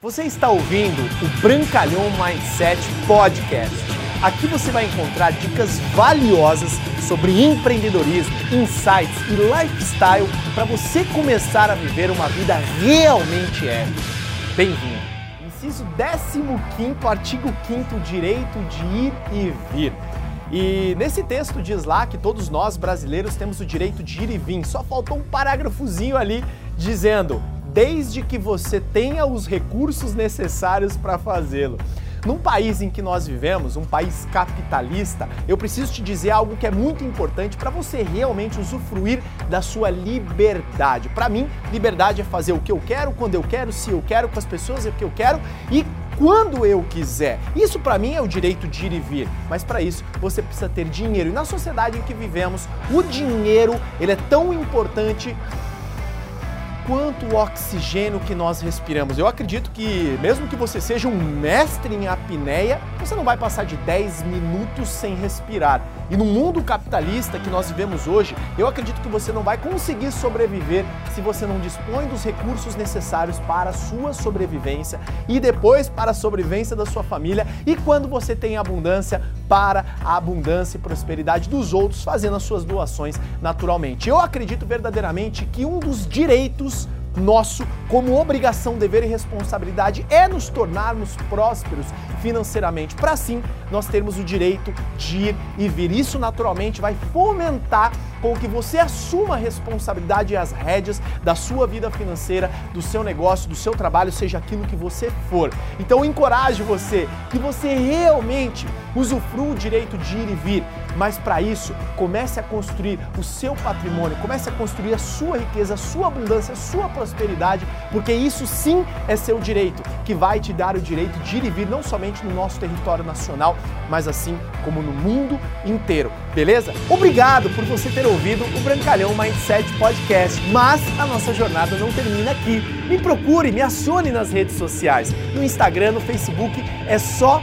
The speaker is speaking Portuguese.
Você está ouvindo o Brancalhão Mindset Podcast. Aqui você vai encontrar dicas valiosas sobre empreendedorismo, insights e lifestyle para você começar a viver uma vida realmente épica. Bem-vindo! Inciso 15, artigo 5 direito de ir e vir. E nesse texto diz lá que todos nós brasileiros temos o direito de ir e vir. Só faltou um parágrafozinho ali dizendo desde que você tenha os recursos necessários para fazê-lo. Num país em que nós vivemos, um país capitalista, eu preciso te dizer algo que é muito importante para você realmente usufruir da sua liberdade. Para mim, liberdade é fazer o que eu quero, quando eu quero, se eu quero, com as pessoas que eu quero e quando eu quiser. Isso para mim é o direito de ir e vir, mas para isso você precisa ter dinheiro. E na sociedade em que vivemos, o dinheiro, ele é tão importante quanto oxigênio que nós respiramos. Eu acredito que, mesmo que você seja um mestre em apneia, você não vai passar de 10 minutos sem respirar. E no mundo capitalista que nós vivemos hoje, eu acredito que você não vai conseguir sobreviver se você não dispõe dos recursos necessários para a sua sobrevivência e depois para a sobrevivência da sua família e quando você tem abundância para a abundância e prosperidade dos outros, fazendo as suas doações naturalmente. Eu acredito verdadeiramente que um dos direitos nosso, como obrigação, dever e responsabilidade, é nos tornarmos prósperos financeiramente, para assim nós termos o direito de ir e vir. Isso naturalmente vai fomentar com que você assuma a responsabilidade e as rédeas da sua vida financeira, do seu negócio, do seu trabalho, seja aquilo que você for. Então encorajo você que você realmente usufrua o direito de ir e vir, mas para isso comece a construir o seu patrimônio, comece a construir a sua riqueza, a sua abundância, a sua prosperidade, porque isso sim é seu direito, que vai te dar o direito de ir e vir não somente no nosso território nacional, mas assim como no mundo inteiro. Beleza? Obrigado por você ter ouvido o Brancalhão Mindset Podcast. Mas a nossa jornada não termina aqui. Me procure, me acione nas redes sociais. No Instagram, no Facebook, é só